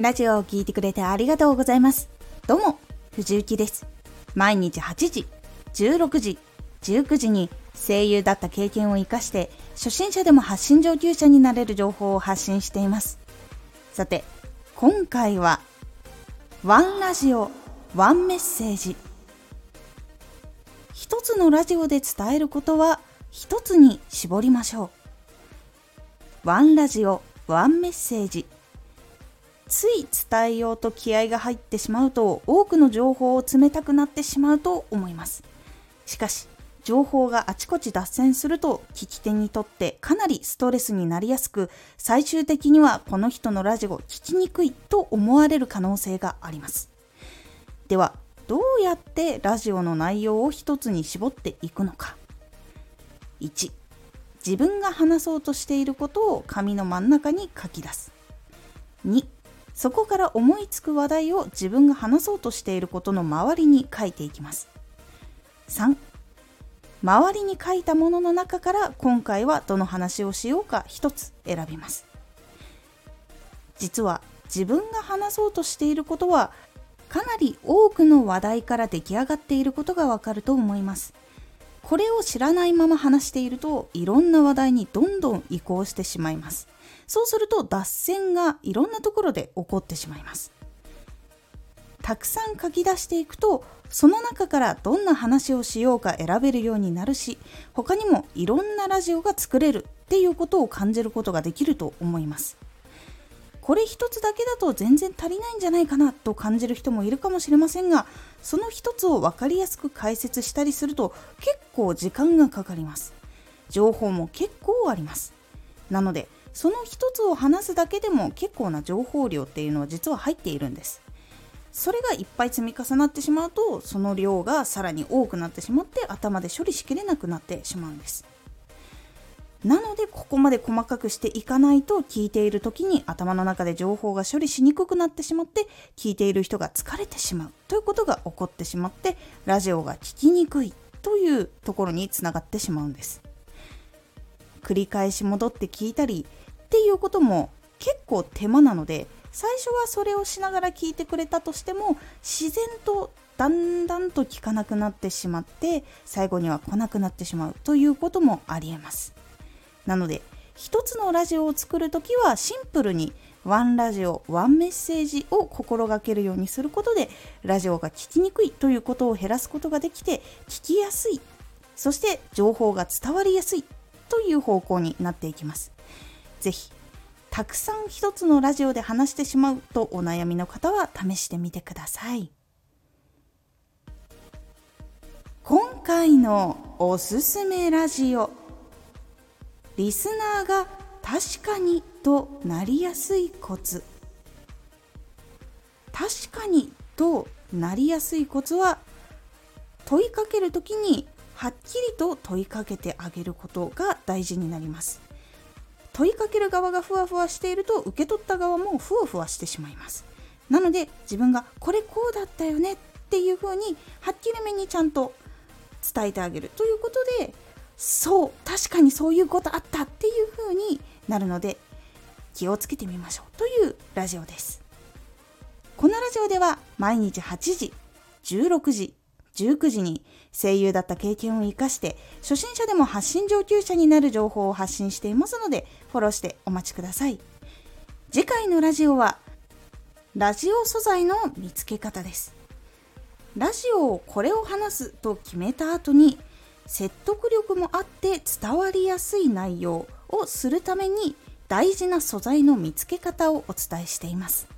ラジオを聴いてくれてありがとうございます。どうも、藤幸です。毎日8時、16時、19時に声優だった経験を活かして、初心者でも発信上級者になれる情報を発信しています。さて、今回は、ワンラジオ、ワンメッセージ。一つのラジオで伝えることは、一つに絞りましょう。ワンラジオ、ワンメッセージ。つい伝えようと気合が入ってしまうと多くの情報を詰めたくなってしまうと思います。しかし情報があちこち脱線すると聞き手にとってかなりストレスになりやすく最終的にはこの人のラジオ聞きにくいと思われる可能性があります。ではどうやってラジオの内容を一つに絞っていくのか。1自分が話そうとしていることを紙の真ん中に書き出す。2そこから思いつく話題を自分が話そうとしていることの周りに書いていきます。3周りに書いたものの中から今回はどの話をしようか一つ選びます。実は自分が話そうとしていることはかなり多くの話題から出来上がっていることがわかると思います。これを知らないまま話しているといろんな話題にどんどん移行してしまいます。そうすると脱線がいろんなところで起こってしまいます。たくさん書き出していくとその中からどんな話をしようか選べるようになるし他にもいろんなラジオが作れるっていうことを感じることができると思います。これ一つだけだと全然足りないんじゃないかなと感じる人もいるかもしれませんがその一つを分かりやすく解説したりすると結構時間がかかります。情報も結構あります。なのでその一つを話すだけでも結構な情報量っていうのは実は入っているんです。それがいっぱい積み重なってしまうとその量がさらに多くなってしまって頭で処理しきれなくなってしまうんです。なのでここまで細かくしていかないと聞いている時に頭の中で情報が処理しにくくなってしまって聞いている人が疲れてしまう。ということが起こってしまってラジオが聞きにくいというところにつながってしまうんです。繰り返し戻って聞いたりっていうことも結構手間なので最初はそれをしながら聞いてくれたとしても自然とだんだんと聞かなくなってしまって最後には来なくなってしまうということもありえます。なので一つのラジオを作るときはシンプルにワンラジオワンメッセージを心がけるようにすることでラジオが聞きにくいということを減らすことができて聞きやすい。そして情報が伝わりやすい。という方向になっていきます。ぜひたくさん一つのラジオで話してしまうとお悩みの方は試してみてください。今回のおすすめラジオリスナーが確かにとなりやすいコツ。確かにとなりやすいコツは問いかけるときにはっきりと問いかけてあげることが大事になります。問いかける側がふわふわしていると受け取った側もふわふわしてしまいます。なので自分がこれこうだったよねっていうふうにはっきりめにちゃんと伝えてあげるということでそう確かにそういうことあったっていうふうになるので気をつけてみましょうというラジオです。このラジオでは毎日8時16時19時に声優だった経験を生かして初心者でも発信上級者になる情報を発信していますのでフォローしてお待ちください。次回のラジオはラジオ素材の見つけ方です。ラジオをこれを話すと決めた後に説得力もあって伝わりやすい内容をするために大事な素材の見つけ方をお伝えしています。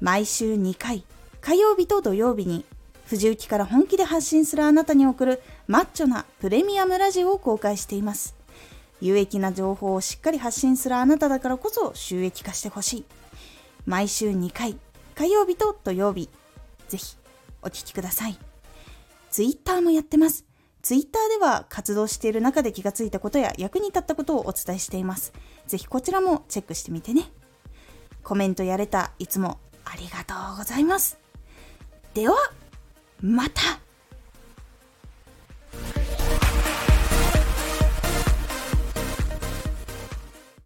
毎週2回火曜日と土曜日に藤雪から本気で発信するあなたに送るマッチョなプレミアムラジオを公開しています。有益な情報をしっかり発信するあなただからこそ収益化してほしい。毎週2回、火曜日と土曜日、ぜひお聴きください。ツイッターもやってます。ツイッターでは活動している中で気がついたことや役に立ったことをお伝えしています。ぜひこちらもチェックしてみてね。コメントやれたいつもありがとうございます。では、また